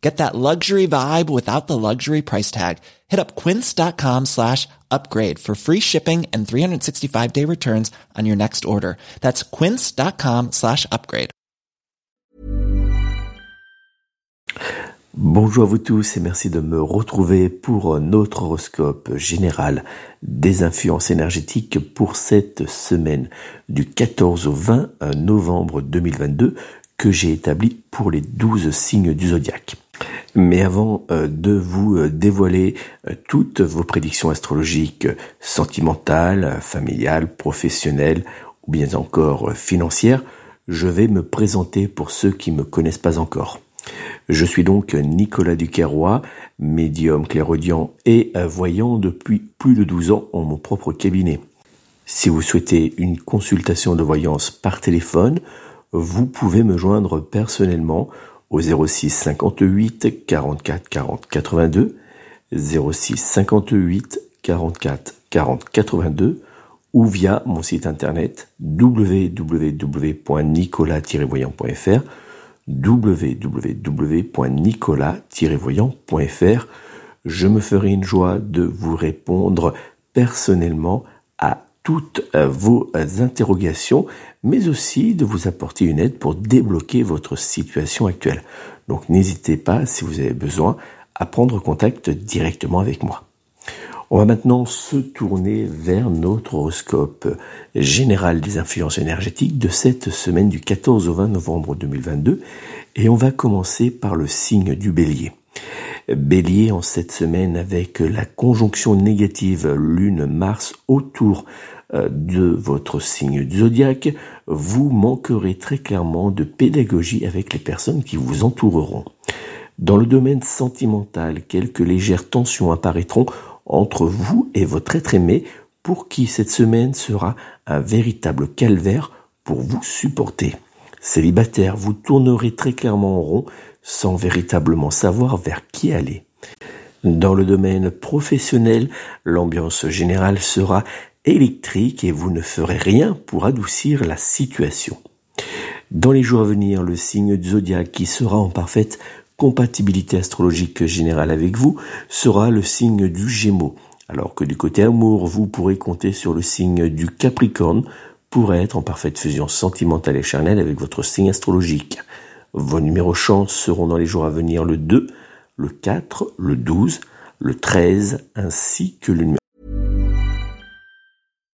Get that luxury vibe without the luxury price tag. Hit up quince.com slash upgrade for free shipping and 365 day returns on your next order. That's quince.com slash upgrade. Bonjour à vous tous et merci de me retrouver pour notre horoscope général des influences énergétiques pour cette semaine du 14 au 20 novembre 2022 que j'ai établi pour les 12 signes du zodiaque. Mais avant euh, de vous euh, dévoiler euh, toutes vos prédictions astrologiques sentimentales, familiales, professionnelles ou bien encore financières, je vais me présenter pour ceux qui ne me connaissent pas encore. Je suis donc Nicolas Duquerrois, médium clairaudient et voyant depuis plus de 12 ans en mon propre cabinet. Si vous souhaitez une consultation de voyance par téléphone, vous pouvez me joindre personnellement au 06 58 44 40 82, 06 58 44 40 82 ou via mon site internet www.nicolas-voyant.fr www.nicolas-voyant.fr Je me ferai une joie de vous répondre personnellement à toutes vos interrogations, mais aussi de vous apporter une aide pour débloquer votre situation actuelle. Donc n'hésitez pas, si vous avez besoin, à prendre contact directement avec moi. On va maintenant se tourner vers notre horoscope général des influences énergétiques de cette semaine du 14 au 20 novembre 2022 et on va commencer par le signe du bélier. Bélier en cette semaine avec la conjonction négative Lune-Mars autour euh, de votre signe zodiaque, vous manquerez très clairement de pédagogie avec les personnes qui vous entoureront. Dans le domaine sentimental, quelques légères tensions apparaîtront entre vous et votre être aimé pour qui cette semaine sera un véritable calvaire pour vous supporter. Célibataire, vous tournerez très clairement en rond sans véritablement savoir vers qui aller. Dans le domaine professionnel, l'ambiance générale sera électrique et vous ne ferez rien pour adoucir la situation. Dans les jours à venir, le signe du zodiaque qui sera en parfaite compatibilité astrologique générale avec vous sera le signe du Gémeaux, alors que du côté amour, vous pourrez compter sur le signe du Capricorne pour être en parfaite fusion sentimentale et charnelle avec votre signe astrologique. Vos numéros chance seront dans les jours à venir le 2, le 4, le 12, le 13 ainsi que le numéro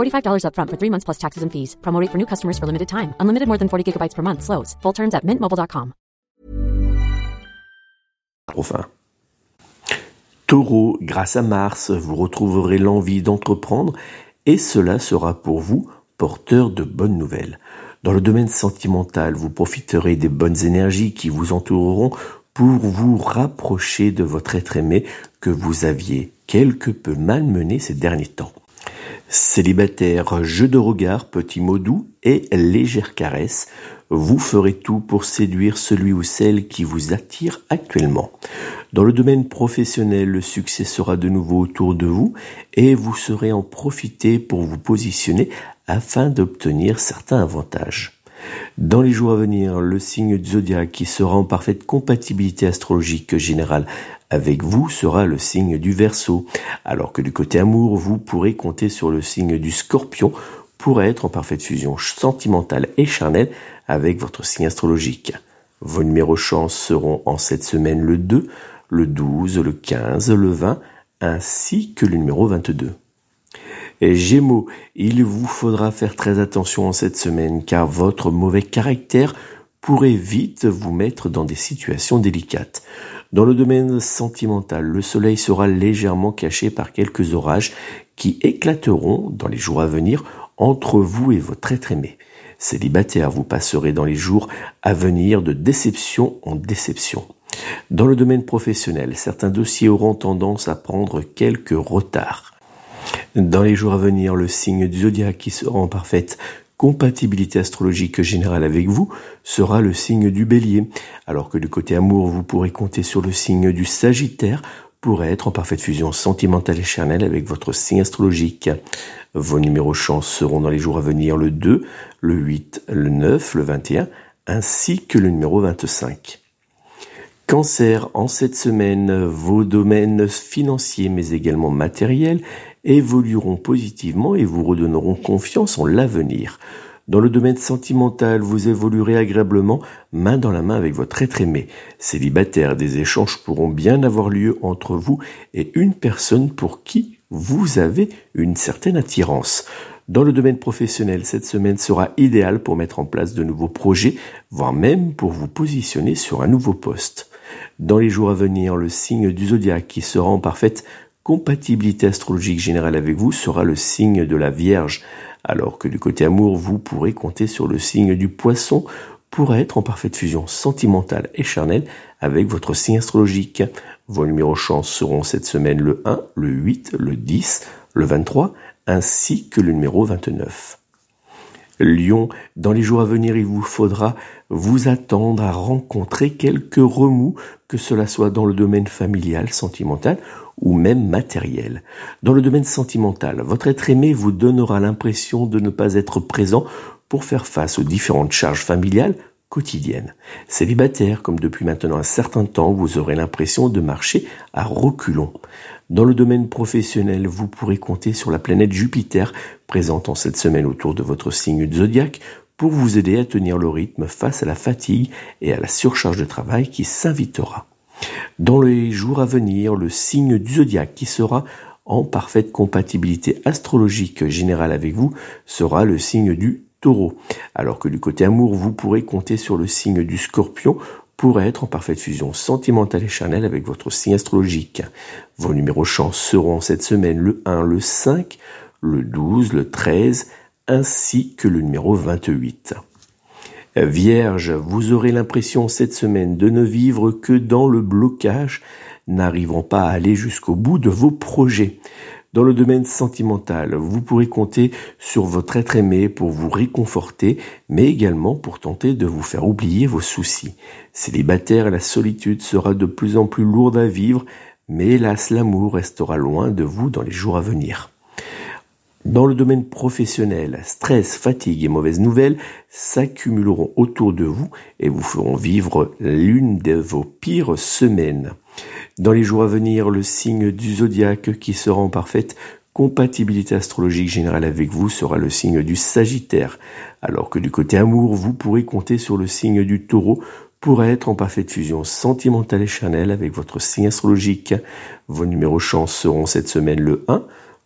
$45 upfront for three months plus taxes and fees. Promo for new customers for limited time. Unlimited more than 40 gigabytes per month. Slows. Full terms at mintmobile.com. Enfin. Taureau, grâce à Mars, vous retrouverez l'envie d'entreprendre et cela sera pour vous porteur de bonnes nouvelles. Dans le domaine sentimental, vous profiterez des bonnes énergies qui vous entoureront pour vous rapprocher de votre être aimé que vous aviez quelque peu malmené ces derniers temps. Célibataire, jeu de regard, petit mot doux et légère caresse, vous ferez tout pour séduire celui ou celle qui vous attire actuellement. Dans le domaine professionnel, le succès sera de nouveau autour de vous et vous serez en profiter pour vous positionner afin d'obtenir certains avantages. Dans les jours à venir, le signe du zodiaque qui sera en parfaite compatibilité astrologique générale avec vous sera le signe du Verseau, alors que du côté amour, vous pourrez compter sur le signe du Scorpion pour être en parfaite fusion sentimentale et charnelle avec votre signe astrologique. Vos numéros chance seront en cette semaine le 2, le 12, le 15, le 20, ainsi que le numéro 22. Et Gémeaux, il vous faudra faire très attention en cette semaine car votre mauvais caractère pourrait vite vous mettre dans des situations délicates. Dans le domaine sentimental, le soleil sera légèrement caché par quelques orages qui éclateront dans les jours à venir entre vous et votre être aimé. Célibataire, vous passerez dans les jours à venir de déception en déception. Dans le domaine professionnel, certains dossiers auront tendance à prendre quelques retards. Dans les jours à venir, le signe du zodiaque qui sera en parfaite compatibilité astrologique générale avec vous sera le signe du bélier, alors que du côté amour, vous pourrez compter sur le signe du sagittaire pour être en parfaite fusion sentimentale et charnelle avec votre signe astrologique. Vos numéros chance seront dans les jours à venir le 2, le 8, le 9, le 21, ainsi que le numéro 25. Cancer, en cette semaine, vos domaines financiers mais également matériels évolueront positivement et vous redonneront confiance en l'avenir. Dans le domaine sentimental, vous évoluerez agréablement main dans la main avec votre être aimé. Célibataire, des échanges pourront bien avoir lieu entre vous et une personne pour qui vous avez une certaine attirance. Dans le domaine professionnel, cette semaine sera idéale pour mettre en place de nouveaux projets, voire même pour vous positionner sur un nouveau poste. Dans les jours à venir, le signe du zodiaque qui sera en parfaite compatibilité astrologique générale avec vous sera le signe de la Vierge, alors que du côté amour, vous pourrez compter sur le signe du Poisson pour être en parfaite fusion sentimentale et charnelle avec votre signe astrologique. Vos numéros chance seront cette semaine le 1, le 8, le 10, le 23, ainsi que le numéro 29. Lion, dans les jours à venir, il vous faudra vous attendre à rencontrer quelques remous, que cela soit dans le domaine familial, sentimental ou même matériel. Dans le domaine sentimental, votre être aimé vous donnera l'impression de ne pas être présent pour faire face aux différentes charges familiales quotidiennes. Célibataire, comme depuis maintenant un certain temps, vous aurez l'impression de marcher à reculons. Dans le domaine professionnel, vous pourrez compter sur la planète Jupiter, présente en cette semaine autour de votre signe zodiaque, pour vous aider à tenir le rythme face à la fatigue et à la surcharge de travail qui s'invitera. Dans les jours à venir, le signe du zodiaque qui sera en parfaite compatibilité astrologique générale avec vous sera le signe du taureau. Alors que du côté amour, vous pourrez compter sur le signe du scorpion pour être en parfaite fusion sentimentale et charnelle avec votre signe astrologique. Vos numéros chance seront cette semaine le 1, le 5, le 12, le 13, ainsi que le numéro 28. Vierge, vous aurez l'impression cette semaine de ne vivre que dans le blocage, n'arrivant pas à aller jusqu'au bout de vos projets. Dans le domaine sentimental, vous pourrez compter sur votre être aimé pour vous réconforter, mais également pour tenter de vous faire oublier vos soucis. Célibataire, la solitude sera de plus en plus lourde à vivre, mais hélas l'amour restera loin de vous dans les jours à venir. Dans le domaine professionnel, stress, fatigue et mauvaises nouvelles s'accumuleront autour de vous et vous feront vivre l'une de vos pires semaines. Dans les jours à venir, le signe du zodiaque qui sera en parfaite compatibilité astrologique générale avec vous sera le signe du Sagittaire, alors que du côté amour, vous pourrez compter sur le signe du Taureau pour être en parfaite fusion sentimentale et charnelle avec votre signe astrologique. Vos numéros chance seront cette semaine le 1,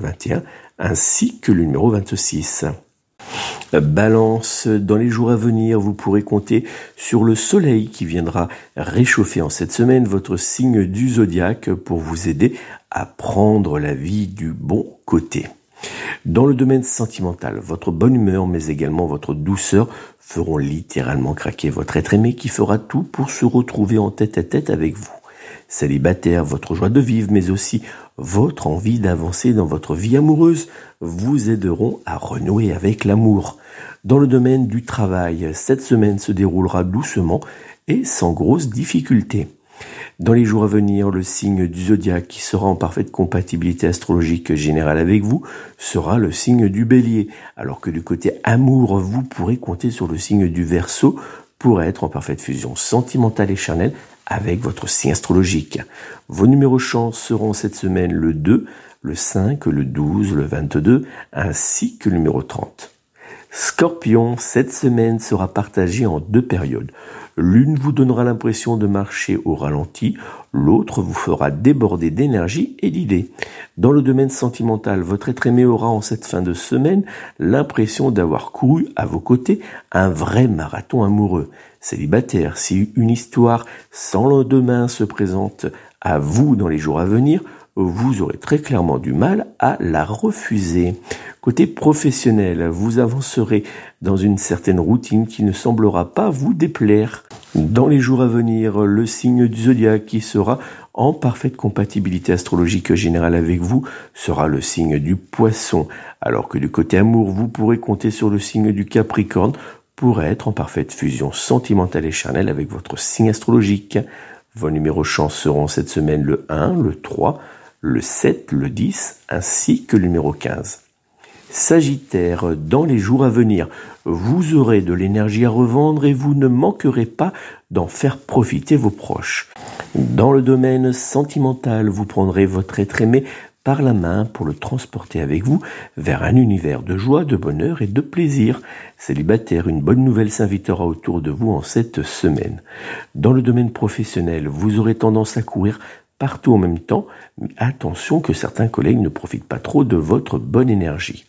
21 ainsi que le numéro 26. Balance, dans les jours à venir, vous pourrez compter sur le soleil qui viendra réchauffer en cette semaine votre signe du zodiaque pour vous aider à prendre la vie du bon côté. Dans le domaine sentimental, votre bonne humeur mais également votre douceur feront littéralement craquer votre être aimé qui fera tout pour se retrouver en tête à tête avec vous. Célibataire, votre joie de vivre mais aussi votre envie d'avancer dans votre vie amoureuse vous aideront à renouer avec l'amour. Dans le domaine du travail, cette semaine se déroulera doucement et sans grosses difficultés. Dans les jours à venir, le signe du zodiaque qui sera en parfaite compatibilité astrologique générale avec vous sera le signe du bélier, alors que du côté amour, vous pourrez compter sur le signe du verso pour être en parfaite fusion sentimentale et charnelle avec votre signe astrologique. Vos numéros chance seront cette semaine le 2, le 5, le 12, le 22, ainsi que le numéro 30. Scorpion, cette semaine sera partagée en deux périodes. L'une vous donnera l'impression de marcher au ralenti, l'autre vous fera déborder d'énergie et d'idées. Dans le domaine sentimental, votre être aimé aura en cette fin de semaine l'impression d'avoir couru à vos côtés un vrai marathon amoureux. Célibataire, si une histoire sans lendemain se présente à vous dans les jours à venir, vous aurez très clairement du mal à la refuser. Côté professionnel, vous avancerez dans une certaine routine qui ne semblera pas vous déplaire. Dans les jours à venir, le signe du zodiaque qui sera en parfaite compatibilité astrologique générale avec vous sera le signe du poisson, alors que du côté amour, vous pourrez compter sur le signe du capricorne pour être en parfaite fusion sentimentale et charnelle avec votre signe astrologique. Vos numéros chance seront cette semaine le 1, le 3, le 7, le 10 ainsi que le numéro 15. Sagittaire, dans les jours à venir, vous aurez de l'énergie à revendre et vous ne manquerez pas d'en faire profiter vos proches. Dans le domaine sentimental, vous prendrez votre être aimé par la main pour le transporter avec vous vers un univers de joie, de bonheur et de plaisir. Célibataire, une bonne nouvelle s'invitera autour de vous en cette semaine. Dans le domaine professionnel, vous aurez tendance à courir partout en même temps, mais attention que certains collègues ne profitent pas trop de votre bonne énergie.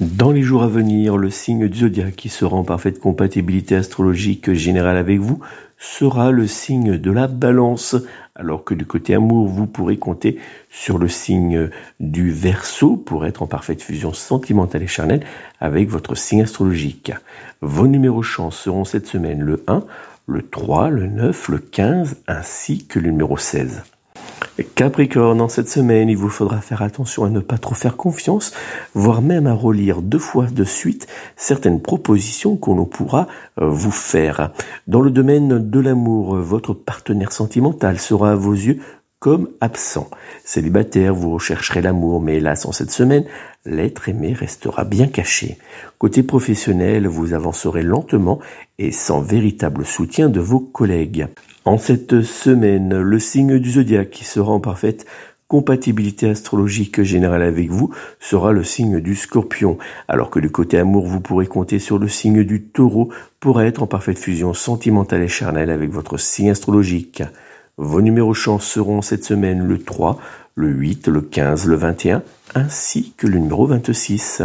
Dans les jours à venir, le signe du zodiaque qui sera en parfaite compatibilité astrologique générale avec vous sera le signe de la balance, alors que du côté amour, vous pourrez compter sur le signe du verso pour être en parfaite fusion sentimentale et charnelle avec votre signe astrologique. Vos numéros chance seront cette semaine le 1, le 3, le 9, le 15 ainsi que le numéro 16. Capricorne, en cette semaine, il vous faudra faire attention à ne pas trop faire confiance, voire même à relire deux fois de suite certaines propositions qu'on pourra euh, vous faire. Dans le domaine de l'amour, votre partenaire sentimental sera à vos yeux comme absent. Célibataire, vous rechercherez l'amour, mais hélas, en cette semaine, l'être aimé restera bien caché. Côté professionnel, vous avancerez lentement et sans véritable soutien de vos collègues. En cette semaine, le signe du zodiaque qui sera en parfaite compatibilité astrologique générale avec vous sera le signe du scorpion, alors que du côté amour, vous pourrez compter sur le signe du taureau pour être en parfaite fusion sentimentale et charnelle avec votre signe astrologique. Vos numéros chance seront cette semaine le 3, le 8, le 15, le 21, ainsi que le numéro 26.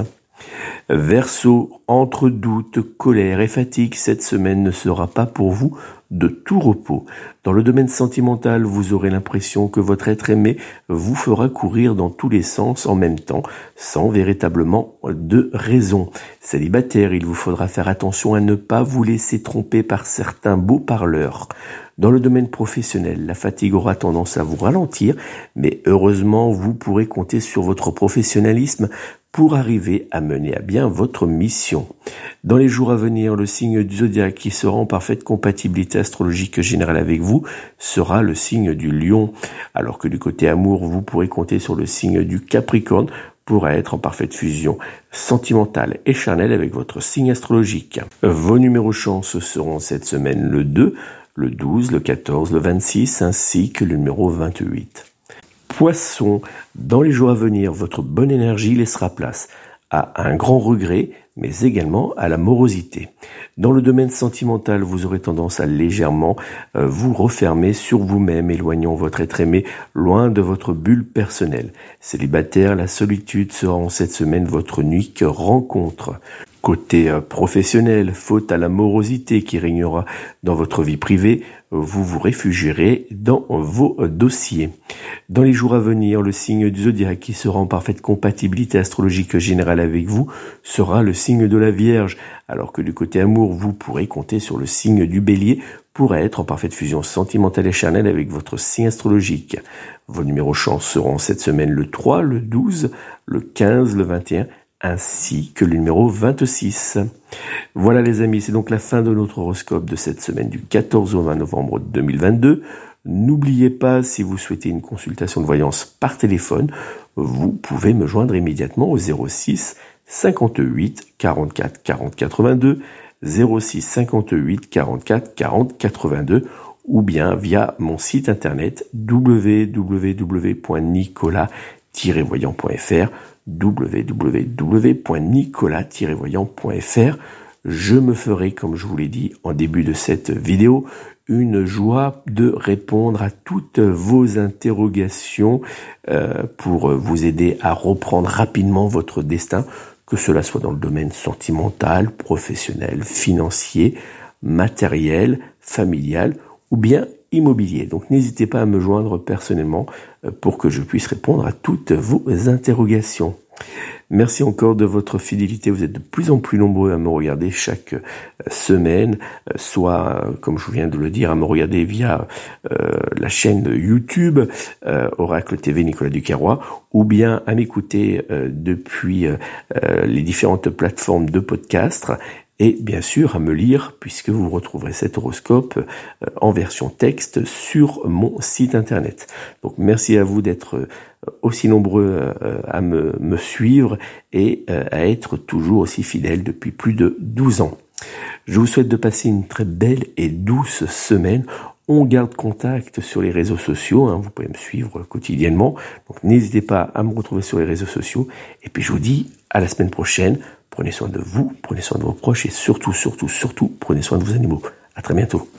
Verseau, entre doute, colère et fatigue, cette semaine ne sera pas pour vous de tout repos. Dans le domaine sentimental, vous aurez l'impression que votre être aimé vous fera courir dans tous les sens en même temps, sans véritablement de raison. Célibataire, il vous faudra faire attention à ne pas vous laisser tromper par certains beaux parleurs. Dans le domaine professionnel, la fatigue aura tendance à vous ralentir, mais heureusement, vous pourrez compter sur votre professionnalisme pour arriver à mener à bien votre mission. Dans les jours à venir, le signe du zodiaque qui sera en parfaite compatibilité astrologique générale avec vous sera le signe du lion, alors que du côté amour, vous pourrez compter sur le signe du capricorne pour être en parfaite fusion sentimentale et charnelle avec votre signe astrologique. Vos numéros chance seront cette semaine le 2, le 12, le 14, le 26 ainsi que le numéro 28. Poisson, dans les jours à venir, votre bonne énergie laissera place à un grand regret, mais également à la morosité. Dans le domaine sentimental, vous aurez tendance à légèrement euh, vous refermer sur vous-même, éloignant votre être aimé loin de votre bulle personnelle. Célibataire, la solitude sera en cette semaine votre unique rencontre. Côté euh, professionnel, faute à la morosité qui régnera dans votre vie privée, vous vous réfugierez dans vos euh, dossiers. Dans les jours à venir, le signe du zodiaque qui sera en parfaite compatibilité astrologique générale avec vous sera le signe de la Vierge, alors que du côté amour, vous pourrez compter sur le signe du bélier pour être en parfaite fusion sentimentale et charnelle avec votre signe astrologique. Vos numéros chance seront cette semaine le 3, le 12, le 15, le 21 ainsi que le numéro 26. Voilà les amis, c'est donc la fin de notre horoscope de cette semaine du 14 au 20 novembre 2022. N'oubliez pas, si vous souhaitez une consultation de voyance par téléphone, vous pouvez me joindre immédiatement au 06 58 44 40 82, 06 58 44 40 82 ou bien via mon site internet www.nicolas-voyant.fr www.nicolas-voyant.fr. Je me ferai, comme je vous l'ai dit en début de cette vidéo, une joie de répondre à toutes vos interrogations euh, pour vous aider à reprendre rapidement votre destin, que cela soit dans le domaine sentimental, professionnel, financier, matériel, familial ou bien immobilier. Donc n'hésitez pas à me joindre personnellement euh, pour que je puisse répondre à toutes vos interrogations. Merci encore de votre fidélité. Vous êtes de plus en plus nombreux à me regarder chaque euh, semaine, euh, soit, comme je viens de le dire, à me regarder via la chaîne YouTube Oracle TV Nicolas Duquerrois, ou bien à m'écouter depuis les différentes plateformes de podcast et bien sûr à me lire puisque vous retrouverez cet horoscope euh, en version texte sur mon site internet. Donc merci à vous d'être euh, aussi nombreux euh, à me, suivre et à être toujours aussi fidèles depuis plus de 12 ans. Je vous souhaite de passer une très belle et douce semaine. On garde contact sur les réseaux sociaux, hein, vous pouvez me suivre quotidiennement. Donc n'hésitez pas à me retrouver sur les réseaux sociaux. Et puis je vous dis à la semaine prochaine Prenez soin de vous, prenez soin de vos proches et surtout, surtout, surtout, prenez soin de vos animaux. À très bientôt.